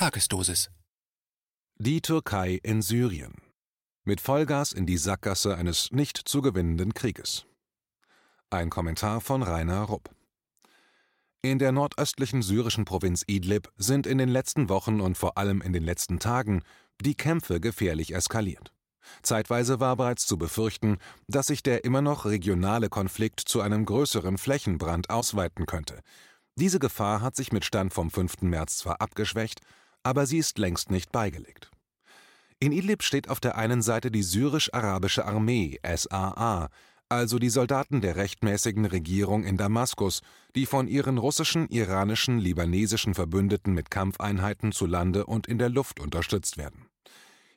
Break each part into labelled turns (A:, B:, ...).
A: Tagesdosis.
B: Die Türkei in Syrien. Mit Vollgas in die Sackgasse eines nicht zu gewinnenden Krieges. Ein Kommentar von Rainer Rupp. In der nordöstlichen syrischen Provinz Idlib sind in den letzten Wochen und vor allem in den letzten Tagen die Kämpfe gefährlich eskaliert. Zeitweise war bereits zu befürchten, dass sich der immer noch regionale Konflikt zu einem größeren Flächenbrand ausweiten könnte. Diese Gefahr hat sich mit Stand vom 5. März zwar abgeschwächt, aber sie ist längst nicht beigelegt. In Idlib steht auf der einen Seite die syrisch-arabische Armee SAA, also die Soldaten der rechtmäßigen Regierung in Damaskus, die von ihren russischen, iranischen, libanesischen Verbündeten mit Kampfeinheiten zu Lande und in der Luft unterstützt werden.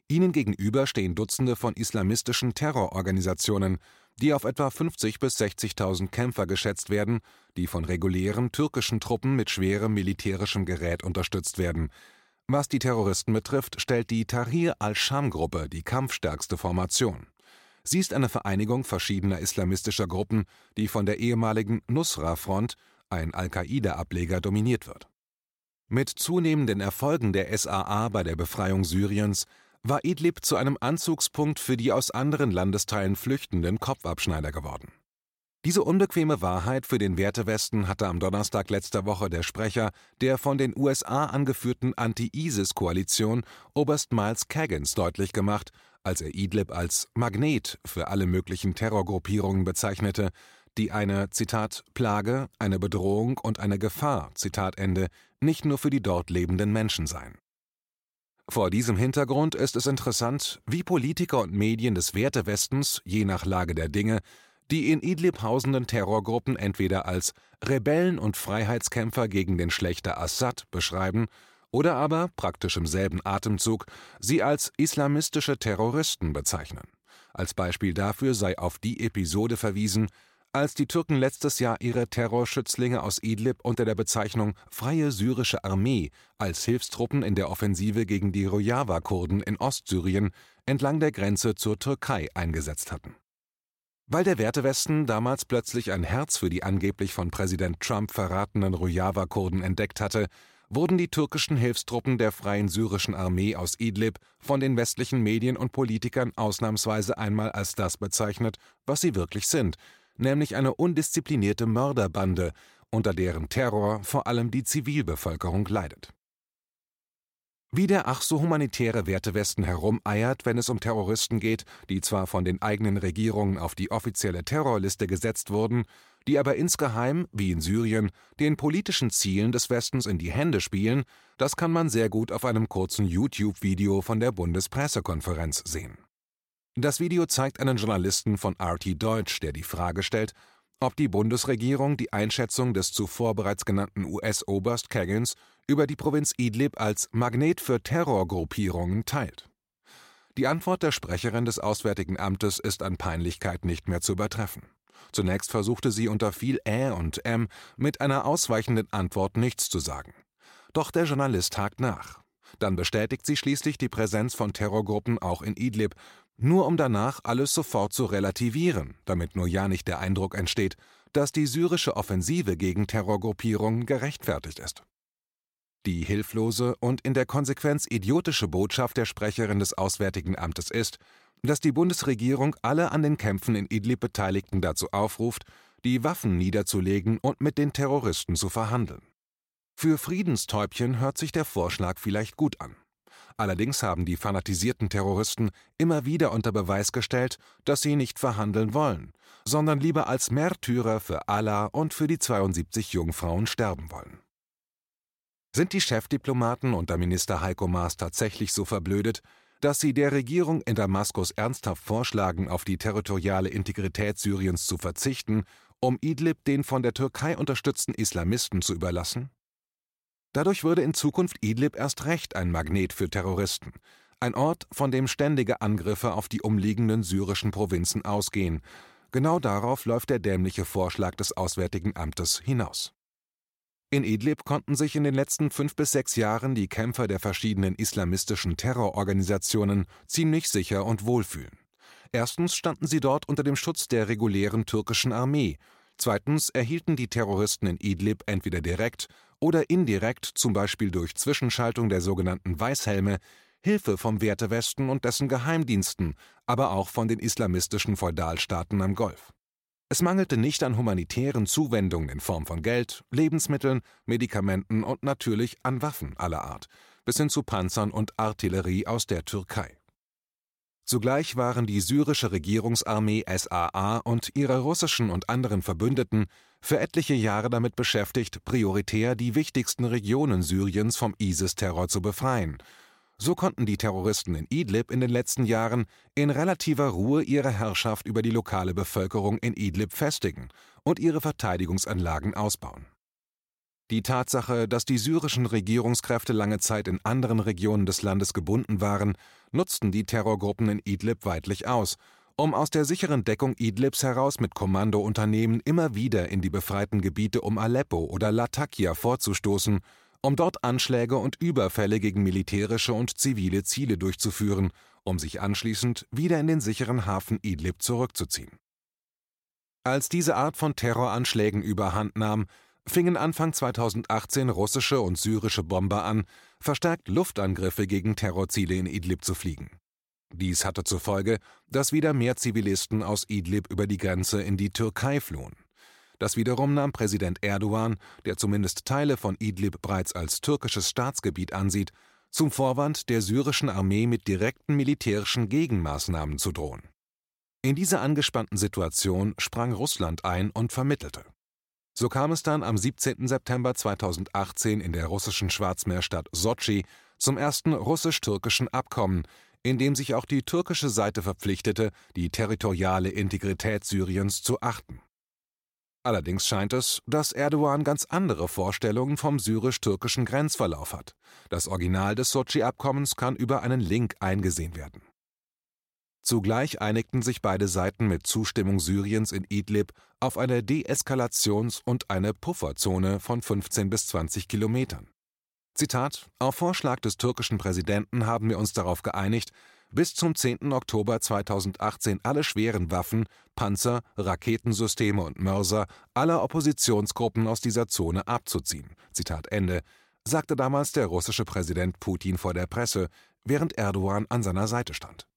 B: Ihnen gegenüber stehen Dutzende von islamistischen Terrororganisationen, die auf etwa 50 bis 60.000 Kämpfer geschätzt werden, die von regulären türkischen Truppen mit schwerem militärischem Gerät unterstützt werden, was die Terroristen betrifft, stellt die Tahrir al-Sham-Gruppe die kampfstärkste Formation. Sie ist eine Vereinigung verschiedener islamistischer Gruppen, die von der ehemaligen Nusra-Front, ein Al-Qaida-Ableger, dominiert wird. Mit zunehmenden Erfolgen der SAA bei der Befreiung Syriens war Idlib zu einem Anzugspunkt für die aus anderen Landesteilen flüchtenden Kopfabschneider geworden. Diese unbequeme Wahrheit für den Wertewesten hatte am Donnerstag letzter Woche der Sprecher der von den USA angeführten Anti-ISIS-Koalition, Oberst Miles Kaggins, deutlich gemacht, als er Idlib als Magnet für alle möglichen Terrorgruppierungen bezeichnete, die eine Zitat Plage, eine Bedrohung und eine Gefahr Zitat Ende nicht nur für die dort lebenden Menschen seien. Vor diesem Hintergrund ist es interessant, wie Politiker und Medien des Wertewestens, je nach Lage der Dinge, die in Idlib hausenden Terrorgruppen entweder als Rebellen und Freiheitskämpfer gegen den Schlechter Assad beschreiben oder aber, praktisch im selben Atemzug, sie als islamistische Terroristen bezeichnen. Als Beispiel dafür sei auf die Episode verwiesen, als die Türken letztes Jahr ihre Terrorschützlinge aus Idlib unter der Bezeichnung Freie Syrische Armee als Hilfstruppen in der Offensive gegen die Rojava-Kurden in Ostsyrien entlang der Grenze zur Türkei eingesetzt hatten. Weil der Wertewesten damals plötzlich ein Herz für die angeblich von Präsident Trump verratenen Rojava-Kurden entdeckt hatte, wurden die türkischen Hilfstruppen der Freien Syrischen Armee aus Idlib von den westlichen Medien und Politikern ausnahmsweise einmal als das bezeichnet, was sie wirklich sind, nämlich eine undisziplinierte Mörderbande, unter deren Terror vor allem die Zivilbevölkerung leidet. Wie der ach so humanitäre Wertewesten herumeiert, wenn es um Terroristen geht, die zwar von den eigenen Regierungen auf die offizielle Terrorliste gesetzt wurden, die aber insgeheim, wie in Syrien, den politischen Zielen des Westens in die Hände spielen, das kann man sehr gut auf einem kurzen YouTube-Video von der Bundespressekonferenz sehen. Das Video zeigt einen Journalisten von RT Deutsch, der die Frage stellt, ob die Bundesregierung die Einschätzung des zuvor bereits genannten US-Oberst Kaggins über die Provinz Idlib als Magnet für Terrorgruppierungen teilt. Die Antwort der Sprecherin des Auswärtigen Amtes ist an Peinlichkeit nicht mehr zu übertreffen. Zunächst versuchte sie unter viel Ä und M mit einer ausweichenden Antwort nichts zu sagen. Doch der Journalist hakt nach. Dann bestätigt sie schließlich die Präsenz von Terrorgruppen auch in Idlib, nur um danach alles sofort zu relativieren, damit nur ja nicht der Eindruck entsteht, dass die syrische Offensive gegen Terrorgruppierungen gerechtfertigt ist. Die hilflose und in der Konsequenz idiotische Botschaft der Sprecherin des Auswärtigen Amtes ist, dass die Bundesregierung alle an den Kämpfen in Idlib Beteiligten dazu aufruft, die Waffen niederzulegen und mit den Terroristen zu verhandeln. Für Friedenstäubchen hört sich der Vorschlag vielleicht gut an. Allerdings haben die fanatisierten Terroristen immer wieder unter Beweis gestellt, dass sie nicht verhandeln wollen, sondern lieber als Märtyrer für Allah und für die 72 Jungfrauen sterben wollen. Sind die Chefdiplomaten unter Minister Heiko Maas tatsächlich so verblödet, dass sie der Regierung in Damaskus ernsthaft vorschlagen, auf die territoriale Integrität Syriens zu verzichten, um Idlib den von der Türkei unterstützten Islamisten zu überlassen? Dadurch würde in Zukunft Idlib erst recht ein Magnet für Terroristen, ein Ort, von dem ständige Angriffe auf die umliegenden syrischen Provinzen ausgehen. Genau darauf läuft der dämliche Vorschlag des Auswärtigen Amtes hinaus. In Idlib konnten sich in den letzten fünf bis sechs Jahren die Kämpfer der verschiedenen islamistischen Terrororganisationen ziemlich sicher und wohlfühlen. Erstens standen sie dort unter dem Schutz der regulären türkischen Armee, zweitens erhielten die Terroristen in Idlib entweder direkt oder indirekt, zum Beispiel durch Zwischenschaltung der sogenannten Weißhelme, Hilfe vom Wertewesten und dessen Geheimdiensten, aber auch von den islamistischen Feudalstaaten am Golf. Es mangelte nicht an humanitären Zuwendungen in Form von Geld, Lebensmitteln, Medikamenten und natürlich an Waffen aller Art, bis hin zu Panzern und Artillerie aus der Türkei. Zugleich waren die syrische Regierungsarmee SAA und ihre russischen und anderen Verbündeten für etliche Jahre damit beschäftigt, prioritär die wichtigsten Regionen Syriens vom ISIS-Terror zu befreien. So konnten die Terroristen in Idlib in den letzten Jahren in relativer Ruhe ihre Herrschaft über die lokale Bevölkerung in Idlib festigen und ihre Verteidigungsanlagen ausbauen. Die Tatsache, dass die syrischen Regierungskräfte lange Zeit in anderen Regionen des Landes gebunden waren, nutzten die Terrorgruppen in Idlib weitlich aus, um aus der sicheren Deckung Idlibs heraus mit Kommandounternehmen immer wieder in die befreiten Gebiete um Aleppo oder Latakia vorzustoßen, um dort Anschläge und Überfälle gegen militärische und zivile Ziele durchzuführen, um sich anschließend wieder in den sicheren Hafen Idlib zurückzuziehen. Als diese Art von Terroranschlägen überhand nahm, fingen Anfang 2018 russische und syrische Bomber an, verstärkt Luftangriffe gegen Terrorziele in Idlib zu fliegen. Dies hatte zur Folge, dass wieder mehr Zivilisten aus Idlib über die Grenze in die Türkei flohen. Das wiederum nahm Präsident Erdogan, der zumindest Teile von Idlib bereits als türkisches Staatsgebiet ansieht, zum Vorwand, der syrischen Armee mit direkten militärischen Gegenmaßnahmen zu drohen. In dieser angespannten Situation sprang Russland ein und vermittelte. So kam es dann am 17. September 2018 in der russischen Schwarzmeerstadt Sotschi zum ersten russisch-türkischen Abkommen, in dem sich auch die türkische Seite verpflichtete, die territoriale Integrität Syriens zu achten. Allerdings scheint es, dass Erdogan ganz andere Vorstellungen vom syrisch-türkischen Grenzverlauf hat. Das Original des Sotschi-Abkommens kann über einen Link eingesehen werden. Zugleich einigten sich beide Seiten mit Zustimmung Syriens in Idlib auf eine Deeskalations- und eine Pufferzone von 15 bis 20 Kilometern. Zitat: Auf Vorschlag des türkischen Präsidenten haben wir uns darauf geeinigt, bis zum 10. Oktober 2018 alle schweren Waffen, Panzer, Raketensysteme und Mörser aller Oppositionsgruppen aus dieser Zone abzuziehen. Zitat Ende, sagte damals der russische Präsident Putin vor der Presse, während Erdogan an seiner Seite stand.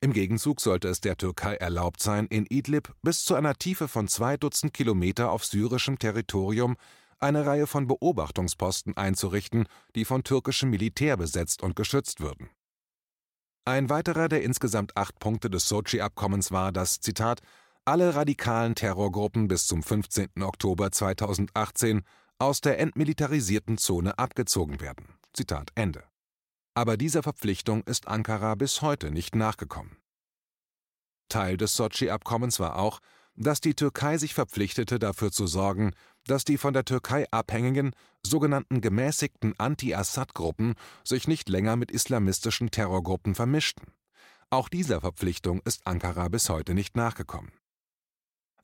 B: Im Gegenzug sollte es der Türkei erlaubt sein, in Idlib bis zu einer Tiefe von zwei Dutzend Kilometer auf syrischem Territorium eine Reihe von Beobachtungsposten einzurichten, die von türkischem Militär besetzt und geschützt würden. Ein weiterer der insgesamt acht Punkte des Sochi-Abkommens war, dass, Zitat, alle radikalen Terrorgruppen bis zum 15. Oktober 2018 aus der entmilitarisierten Zone abgezogen werden. Zitat Ende. Aber dieser Verpflichtung ist Ankara bis heute nicht nachgekommen. Teil des Sochi-Abkommens war auch, dass die Türkei sich verpflichtete, dafür zu sorgen, dass die von der Türkei abhängigen, sogenannten gemäßigten Anti-Assad-Gruppen sich nicht länger mit islamistischen Terrorgruppen vermischten. Auch dieser Verpflichtung ist Ankara bis heute nicht nachgekommen.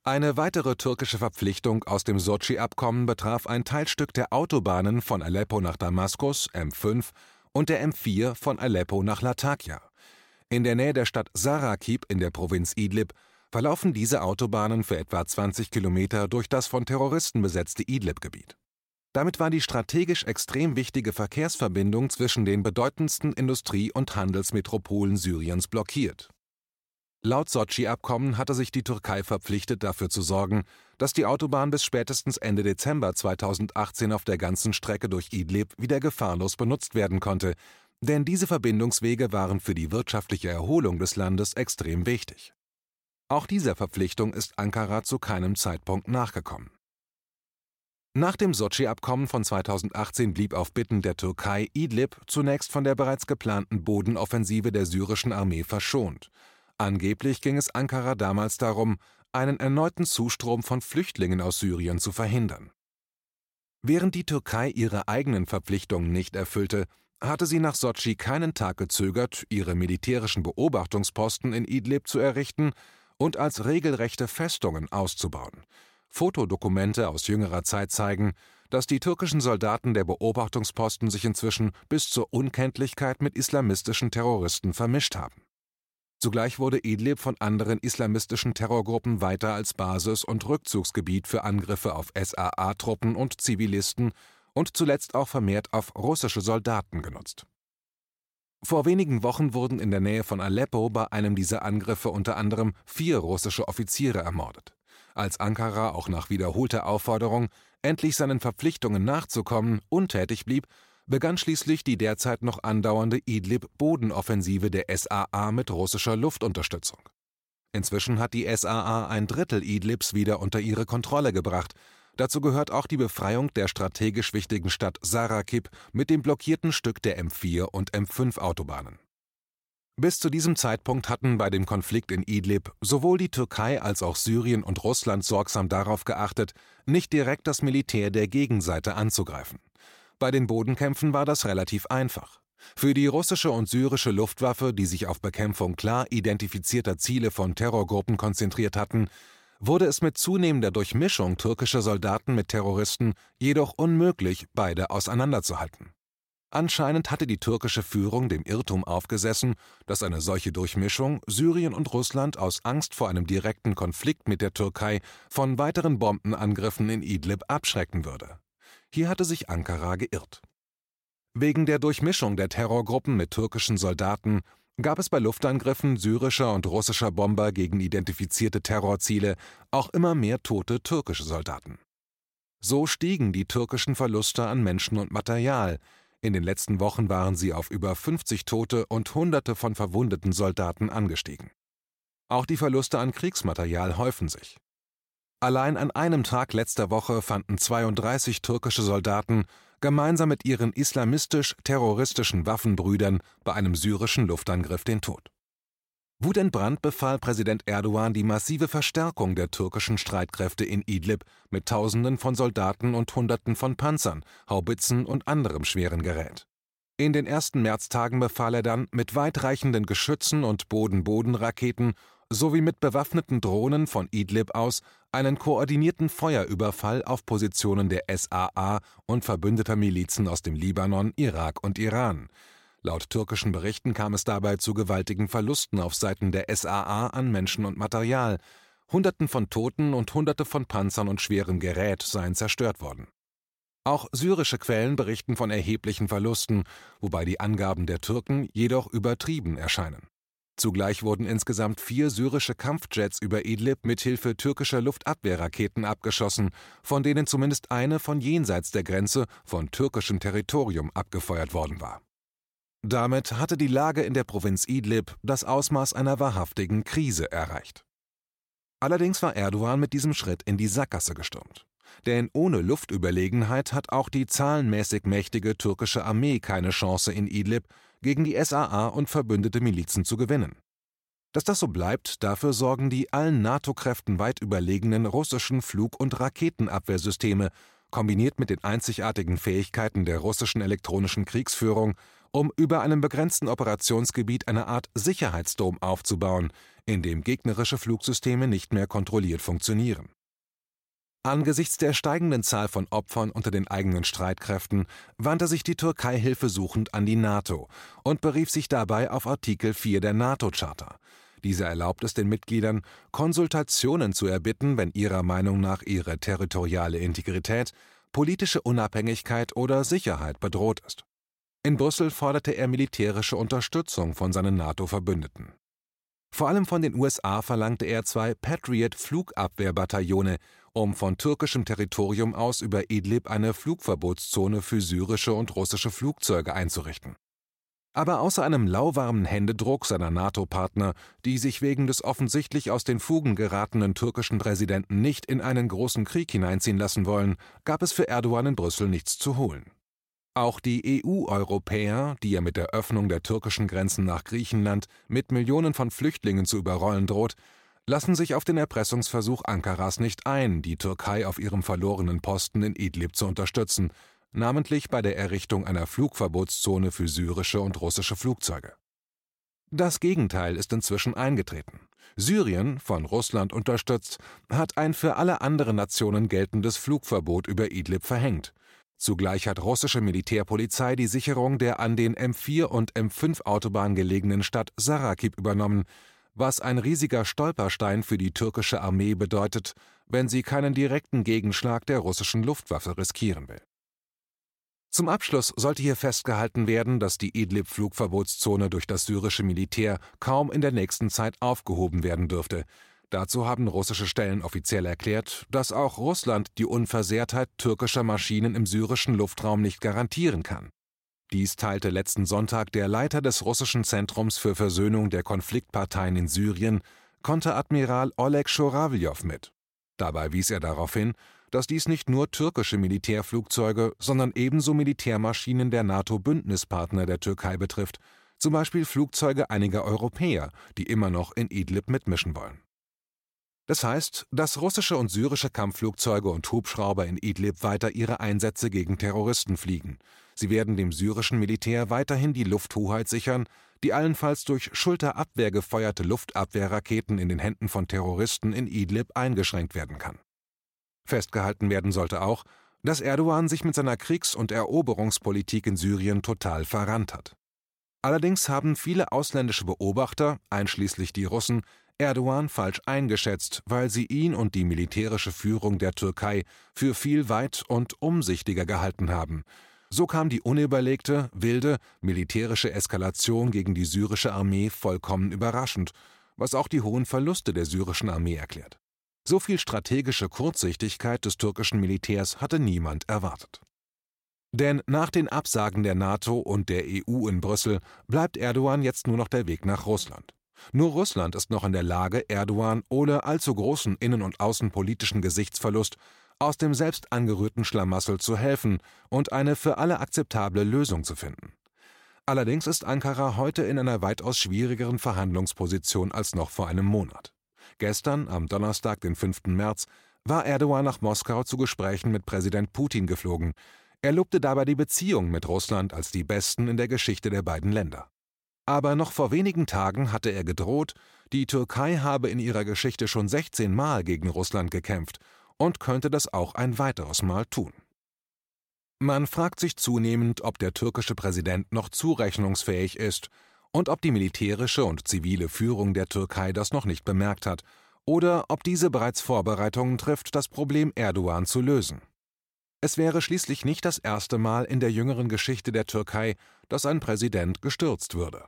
B: Eine weitere türkische Verpflichtung aus dem Sochi-Abkommen betraf ein Teilstück der Autobahnen von Aleppo nach Damaskus M5 und der M4 von Aleppo nach Latakia. In der Nähe der Stadt Sarakib in der Provinz Idlib verlaufen diese Autobahnen für etwa 20 Kilometer durch das von Terroristen besetzte Idlib-Gebiet. Damit war die strategisch extrem wichtige Verkehrsverbindung zwischen den bedeutendsten Industrie- und Handelsmetropolen Syriens blockiert. Laut Sochi-Abkommen hatte sich die Türkei verpflichtet, dafür zu sorgen, dass die Autobahn bis spätestens Ende Dezember 2018 auf der ganzen Strecke durch Idlib wieder gefahrlos benutzt werden konnte, denn diese Verbindungswege waren für die wirtschaftliche Erholung des Landes extrem wichtig. Auch dieser Verpflichtung ist Ankara zu keinem Zeitpunkt nachgekommen. Nach dem Sochi-Abkommen von 2018 blieb auf Bitten der Türkei Idlib zunächst von der bereits geplanten Bodenoffensive der syrischen Armee verschont. Angeblich ging es Ankara damals darum, einen erneuten Zustrom von Flüchtlingen aus Syrien zu verhindern. Während die Türkei ihre eigenen Verpflichtungen nicht erfüllte, hatte sie nach Sochi keinen Tag gezögert, ihre militärischen Beobachtungsposten in Idlib zu errichten und als regelrechte Festungen auszubauen. Fotodokumente aus jüngerer Zeit zeigen, dass die türkischen Soldaten der Beobachtungsposten sich inzwischen bis zur Unkenntlichkeit mit islamistischen Terroristen vermischt haben. Zugleich wurde Idlib von anderen islamistischen Terrorgruppen weiter als Basis und Rückzugsgebiet für Angriffe auf SAA-Truppen und Zivilisten und zuletzt auch vermehrt auf russische Soldaten genutzt. Vor wenigen Wochen wurden in der Nähe von Aleppo bei einem dieser Angriffe unter anderem vier russische Offiziere ermordet. Als Ankara auch nach wiederholter Aufforderung, endlich seinen Verpflichtungen nachzukommen, untätig blieb, begann schließlich die derzeit noch andauernde Idlib-Bodenoffensive der SAA mit russischer Luftunterstützung. Inzwischen hat die SAA ein Drittel Idlibs wieder unter ihre Kontrolle gebracht. Dazu gehört auch die Befreiung der strategisch wichtigen Stadt Sarakib mit dem blockierten Stück der M4 und M5 Autobahnen. Bis zu diesem Zeitpunkt hatten bei dem Konflikt in Idlib sowohl die Türkei als auch Syrien und Russland sorgsam darauf geachtet, nicht direkt das Militär der Gegenseite anzugreifen. Bei den Bodenkämpfen war das relativ einfach. Für die russische und syrische Luftwaffe, die sich auf Bekämpfung klar identifizierter Ziele von Terrorgruppen konzentriert hatten, wurde es mit zunehmender Durchmischung türkischer Soldaten mit Terroristen jedoch unmöglich, beide auseinanderzuhalten. Anscheinend hatte die türkische Führung dem Irrtum aufgesessen, dass eine solche Durchmischung Syrien und Russland aus Angst vor einem direkten Konflikt mit der Türkei von weiteren Bombenangriffen in Idlib abschrecken würde. Hier hatte sich Ankara geirrt. Wegen der Durchmischung der Terrorgruppen mit türkischen Soldaten gab es bei Luftangriffen syrischer und russischer Bomber gegen identifizierte Terrorziele auch immer mehr tote türkische Soldaten. So stiegen die türkischen Verluste an Menschen und Material. In den letzten Wochen waren sie auf über 50 Tote und Hunderte von verwundeten Soldaten angestiegen. Auch die Verluste an Kriegsmaterial häufen sich. Allein an einem Tag letzter Woche fanden 32 türkische Soldaten gemeinsam mit ihren islamistisch-terroristischen Waffenbrüdern bei einem syrischen Luftangriff den Tod. Wutentbrannt befahl Präsident Erdogan die massive Verstärkung der türkischen Streitkräfte in Idlib mit Tausenden von Soldaten und Hunderten von Panzern, Haubitzen und anderem schweren Gerät. In den ersten Märztagen befahl er dann, mit weitreichenden Geschützen und Boden-Boden-Raketen sowie mit bewaffneten Drohnen von Idlib aus einen koordinierten Feuerüberfall auf Positionen der SAA und verbündeter Milizen aus dem Libanon, Irak und Iran. Laut türkischen Berichten kam es dabei zu gewaltigen Verlusten auf Seiten der SAA an Menschen und Material. Hunderten von Toten und Hunderte von Panzern und schwerem Gerät seien zerstört worden. Auch syrische Quellen berichten von erheblichen Verlusten, wobei die Angaben der Türken jedoch übertrieben erscheinen. Zugleich wurden insgesamt vier syrische Kampfjets über Idlib mit Hilfe türkischer Luftabwehrraketen abgeschossen, von denen zumindest eine von jenseits der Grenze von türkischem Territorium abgefeuert worden war. Damit hatte die Lage in der Provinz Idlib das Ausmaß einer wahrhaftigen Krise erreicht. Allerdings war Erdogan mit diesem Schritt in die Sackgasse gestürmt. Denn ohne Luftüberlegenheit hat auch die zahlenmäßig mächtige türkische Armee keine Chance in Idlib, gegen die SAA und verbündete Milizen zu gewinnen. Dass das so bleibt, dafür sorgen die allen NATO-Kräften weit überlegenen russischen Flug- und Raketenabwehrsysteme, kombiniert mit den einzigartigen Fähigkeiten der russischen elektronischen Kriegsführung, um über einem begrenzten Operationsgebiet eine Art Sicherheitsdom aufzubauen, in dem gegnerische Flugsysteme nicht mehr kontrolliert funktionieren. Angesichts der steigenden Zahl von Opfern unter den eigenen Streitkräften wandte sich die Türkei hilfesuchend an die NATO und berief sich dabei auf Artikel 4 der NATO-Charta. Diese erlaubt es den Mitgliedern, Konsultationen zu erbitten, wenn ihrer Meinung nach ihre territoriale Integrität, politische Unabhängigkeit oder Sicherheit bedroht ist. In Brüssel forderte er militärische Unterstützung von seinen NATO-Verbündeten. Vor allem von den USA verlangte er zwei Patriot-Flugabwehrbataillone, um von türkischem Territorium aus über Idlib eine Flugverbotszone für syrische und russische Flugzeuge einzurichten. Aber außer einem lauwarmen Händedruck seiner NATO-Partner, die sich wegen des offensichtlich aus den Fugen geratenen türkischen Präsidenten nicht in einen großen Krieg hineinziehen lassen wollen, gab es für Erdogan in Brüssel nichts zu holen. Auch die EU-Europäer, die er mit der Öffnung der türkischen Grenzen nach Griechenland mit Millionen von Flüchtlingen zu überrollen droht, lassen sich auf den Erpressungsversuch Ankaras nicht ein, die Türkei auf ihrem verlorenen Posten in Idlib zu unterstützen, namentlich bei der Errichtung einer Flugverbotszone für syrische und russische Flugzeuge. Das Gegenteil ist inzwischen eingetreten. Syrien, von Russland unterstützt, hat ein für alle anderen Nationen geltendes Flugverbot über Idlib verhängt, Zugleich hat russische Militärpolizei die Sicherung der an den M4 und M5 Autobahn gelegenen Stadt Sarakib übernommen, was ein riesiger Stolperstein für die türkische Armee bedeutet, wenn sie keinen direkten Gegenschlag der russischen Luftwaffe riskieren will. Zum Abschluss sollte hier festgehalten werden, dass die Idlib-Flugverbotszone durch das syrische Militär kaum in der nächsten Zeit aufgehoben werden dürfte. Dazu haben russische Stellen offiziell erklärt, dass auch Russland die Unversehrtheit türkischer Maschinen im syrischen Luftraum nicht garantieren kann. Dies teilte letzten Sonntag der Leiter des russischen Zentrums für Versöhnung der Konfliktparteien in Syrien, Konteradmiral Oleg Schorawljow mit. Dabei wies er darauf hin, dass dies nicht nur türkische Militärflugzeuge, sondern ebenso Militärmaschinen der NATO-Bündnispartner der Türkei betrifft, zum Beispiel Flugzeuge einiger Europäer, die immer noch in Idlib mitmischen wollen. Das heißt, dass russische und syrische Kampfflugzeuge und Hubschrauber in Idlib weiter ihre Einsätze gegen Terroristen fliegen. Sie werden dem syrischen Militär weiterhin die Lufthoheit sichern, die allenfalls durch Schulterabwehr gefeuerte Luftabwehrraketen in den Händen von Terroristen in Idlib eingeschränkt werden kann. Festgehalten werden sollte auch, dass Erdogan sich mit seiner Kriegs- und Eroberungspolitik in Syrien total verrannt hat. Allerdings haben viele ausländische Beobachter, einschließlich die Russen, Erdogan falsch eingeschätzt, weil sie ihn und die militärische Führung der Türkei für viel weit und umsichtiger gehalten haben. So kam die unüberlegte, wilde, militärische Eskalation gegen die syrische Armee vollkommen überraschend, was auch die hohen Verluste der syrischen Armee erklärt. So viel strategische Kurzsichtigkeit des türkischen Militärs hatte niemand erwartet. Denn nach den Absagen der NATO und der EU in Brüssel bleibt Erdogan jetzt nur noch der Weg nach Russland. Nur Russland ist noch in der Lage, Erdogan ohne allzu großen innen- und außenpolitischen Gesichtsverlust aus dem selbst angerührten Schlamassel zu helfen und eine für alle akzeptable Lösung zu finden. Allerdings ist Ankara heute in einer weitaus schwierigeren Verhandlungsposition als noch vor einem Monat. Gestern, am Donnerstag, den 5. März, war Erdogan nach Moskau zu Gesprächen mit Präsident Putin geflogen. Er lobte dabei die Beziehungen mit Russland als die besten in der Geschichte der beiden Länder. Aber noch vor wenigen Tagen hatte er gedroht, die Türkei habe in ihrer Geschichte schon 16 Mal gegen Russland gekämpft und könnte das auch ein weiteres Mal tun. Man fragt sich zunehmend, ob der türkische Präsident noch zurechnungsfähig ist und ob die militärische und zivile Führung der Türkei das noch nicht bemerkt hat, oder ob diese bereits Vorbereitungen trifft, das Problem Erdogan zu lösen. Es wäre schließlich nicht das erste Mal in der jüngeren Geschichte der Türkei, dass ein Präsident gestürzt würde